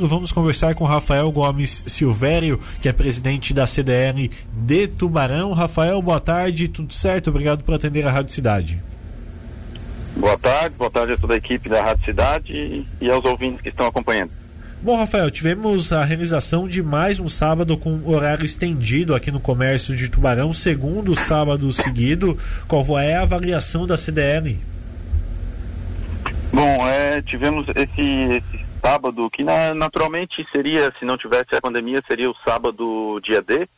Vamos conversar com Rafael Gomes Silvério, que é presidente da CDN de Tubarão. Rafael, boa tarde, tudo certo? Obrigado por atender a Rádio Cidade. Boa tarde, boa tarde a toda a equipe da Rádio Cidade e aos ouvintes que estão acompanhando. Bom, Rafael, tivemos a realização de mais um sábado com horário estendido aqui no comércio de Tubarão, segundo sábado seguido. Qual é a avaliação da CDN? Bom, é, tivemos esse, esse sábado, que na, naturalmente seria, se não tivesse a pandemia, seria o sábado dia D,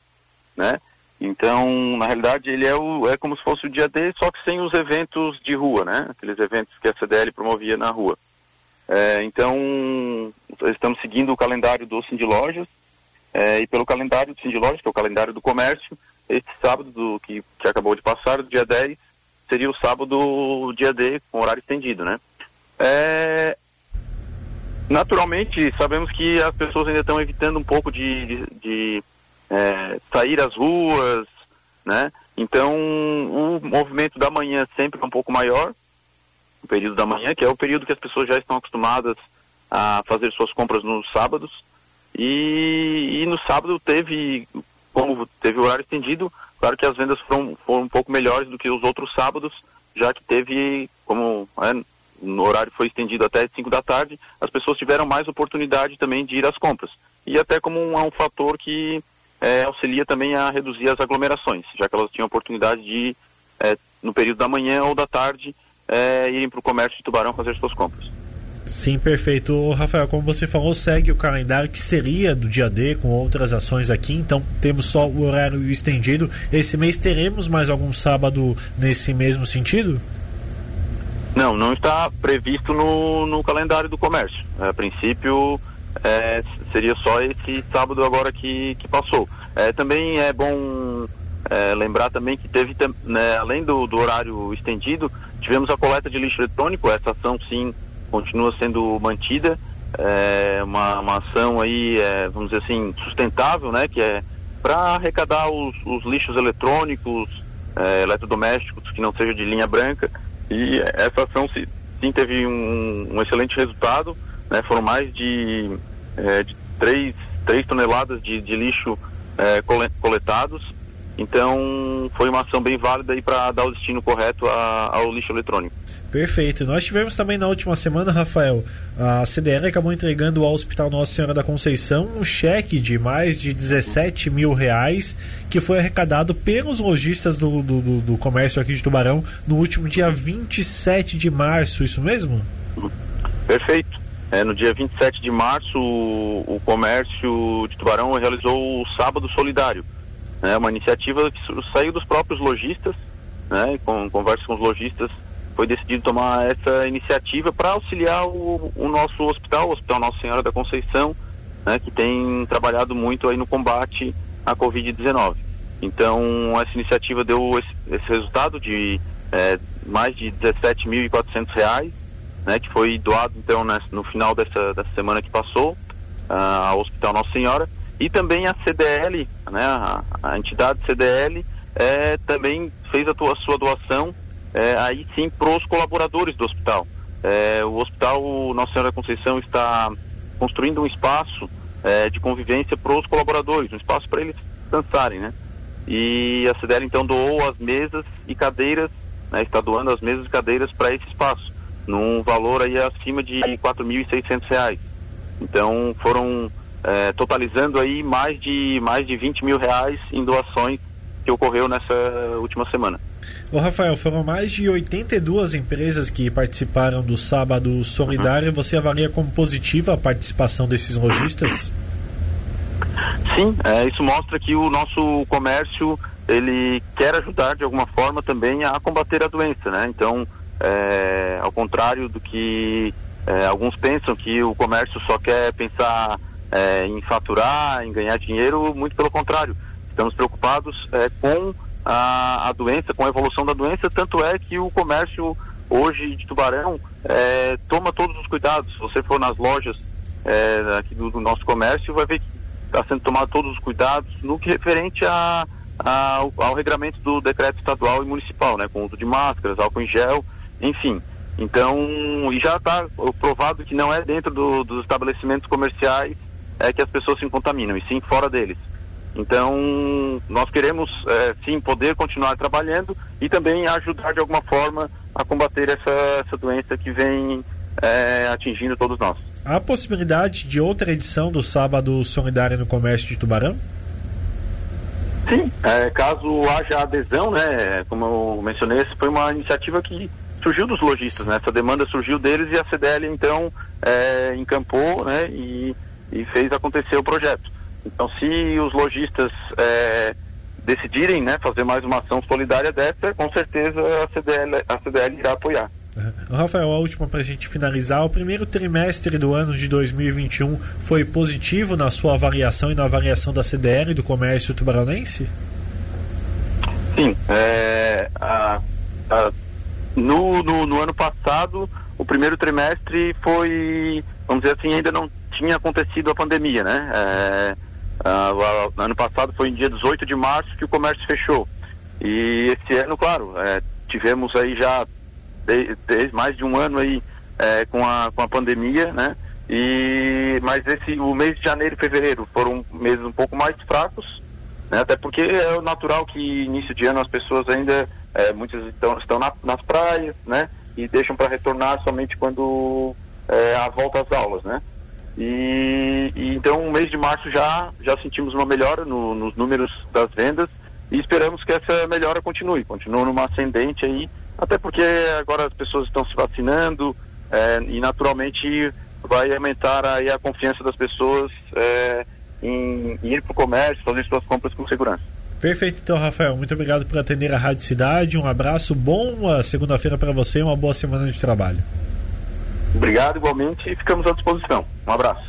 né? Então, na realidade, ele é, o, é como se fosse o dia D, só que sem os eventos de rua, né? Aqueles eventos que a CDL promovia na rua. É, então, estamos seguindo o calendário do Cindy Lojas, é, e pelo calendário do Cindy Lojas, que é o calendário do comércio, esse sábado do, que, que acabou de passar, dia 10, seria o sábado dia D, com horário estendido, né? É, Naturalmente, sabemos que as pessoas ainda estão evitando um pouco de, de, de é, sair às ruas, né? Então, o movimento da manhã sempre é um pouco maior, o período da manhã, que é o período que as pessoas já estão acostumadas a fazer suas compras nos sábados. E, e no sábado teve, como teve horário estendido, claro que as vendas foram, foram um pouco melhores do que os outros sábados, já que teve, como é, no horário foi estendido até 5 da tarde, as pessoas tiveram mais oportunidade também de ir às compras. E até como um, um fator que é, auxilia também a reduzir as aglomerações, já que elas tinham oportunidade de, é, no período da manhã ou da tarde, é, irem para o comércio de Tubarão fazer suas compras. Sim, perfeito. Rafael, como você falou, segue o calendário que seria do dia D, com outras ações aqui, então temos só o horário estendido. Esse mês teremos mais algum sábado nesse mesmo sentido? Não, não está previsto no, no calendário do comércio. A princípio, é, seria só esse sábado agora que, que passou. É, também é bom é, lembrar também que teve, né, além do, do horário estendido, tivemos a coleta de lixo eletrônico. Essa ação, sim, continua sendo mantida. É uma, uma ação aí, é, vamos dizer assim, sustentável, né? Que é para arrecadar os, os, lixos eletrônicos, é, eletrodomésticos que não sejam de linha branca e essa ação sim teve um, um excelente resultado, né? foram mais de, é, de 3, 3 toneladas de, de lixo é, coletados. Então foi uma ação bem válida para dar o destino correto a, ao lixo eletrônico. Perfeito. Nós tivemos também na última semana, Rafael, a CDL acabou entregando ao Hospital Nossa Senhora da Conceição um cheque de mais de 17 mil reais que foi arrecadado pelos lojistas do, do, do, do comércio aqui de Tubarão no último dia 27 de março, isso mesmo? Perfeito. É, no dia 27 de março, o, o comércio de Tubarão realizou o Sábado Solidário. É uma iniciativa que saiu dos próprios lojistas, né, com conversa com os lojistas foi decidido tomar essa iniciativa para auxiliar o, o, nosso hospital, o Hospital Nossa Senhora da Conceição, né, que tem trabalhado muito aí no combate à Covid-19. Então, essa iniciativa deu esse, esse resultado de é, mais de R$ 17.400, né, que foi doado então no final dessa, dessa semana que passou uh, ao Hospital Nossa Senhora. E também a CDL, né, a, a entidade CDL, é, também fez a, tua, sua doação é, aí sim para os colaboradores do hospital. É, o hospital Nossa Senhora da Conceição está construindo um espaço é, de convivência para os colaboradores, um espaço para eles descansarem, né? E a CDL então doou as mesas e cadeiras, né, está doando as mesas e cadeiras para esse espaço, num valor aí acima de R$ 4.600. Então foram é, totalizando aí mais de mais de 20 mil reais em doações que ocorreu nessa última semana. Ô Rafael, foram mais de 82 empresas que participaram do Sábado Solidário. Uhum. Você avalia como positiva a participação desses lojistas? Sim, é, isso mostra que o nosso comércio ele quer ajudar de alguma forma também a combater a doença, né? Então, é, ao contrário do que é, alguns pensam que o comércio só quer pensar é, em faturar, em ganhar dinheiro, muito pelo contrário. Estamos preocupados é, com a, a doença, com a evolução da doença, tanto é que o comércio hoje de Tubarão é, toma todos os cuidados. Se você for nas lojas é, aqui do, do, nosso comércio, vai ver que está sendo tomado todos os cuidados no que referente a, a ao, ao regramento do decreto estadual e municipal, né, com uso de máscaras, álcool em gel, enfim. Então, e já está provado que não é dentro do, dos estabelecimentos comerciais é, que as pessoas se contaminam, e sim fora deles. Então, nós queremos é, sim poder continuar trabalhando e também ajudar de alguma forma a combater essa, essa doença que vem é, atingindo todos nós. Há possibilidade de outra edição do Sábado Solidário no Comércio de Tubarão? Sim, é, caso haja adesão, né, como eu mencionei, essa foi uma iniciativa que surgiu dos lojistas, né, essa demanda surgiu deles e a CDL então é, encampou né, e, e fez acontecer o projeto. Então, se os lojistas é, decidirem né, fazer mais uma ação solidária dessa, com certeza a CDL, a CDL irá apoiar. Uhum. Rafael, a última para a gente finalizar. O primeiro trimestre do ano de 2021 foi positivo na sua avaliação e na avaliação da CDL do comércio tubaronense? Sim. É, a, a, no, no, no, ano passado, o primeiro trimestre foi, vamos dizer assim, ainda não tinha acontecido a pandemia, né? É, Uh, ano passado foi em dia 18 de março que o comércio fechou. E esse ano, claro, é, tivemos aí já de, de, mais de um ano aí é, com, a, com a pandemia, né? E, mas esse, o mês de janeiro e fevereiro foram meses um pouco mais fracos, né? até porque é natural que início de ano as pessoas ainda, é, muitas estão, estão na, nas praias, né? E deixam para retornar somente quando é, a volta às aulas, né? E, e, então, o mês de março já, já sentimos uma melhora no, nos números das vendas e esperamos que essa melhora continue, continue numa ascendente aí, até porque agora as pessoas estão se vacinando é, e naturalmente vai aumentar aí a confiança das pessoas é, em, em ir para o comércio, fazer suas compras com segurança. Perfeito, então, Rafael. Muito obrigado por atender a Rádio Cidade. Um abraço, bom segunda-feira para você e uma boa semana de trabalho. Obrigado igualmente e ficamos à disposição. Um abraço.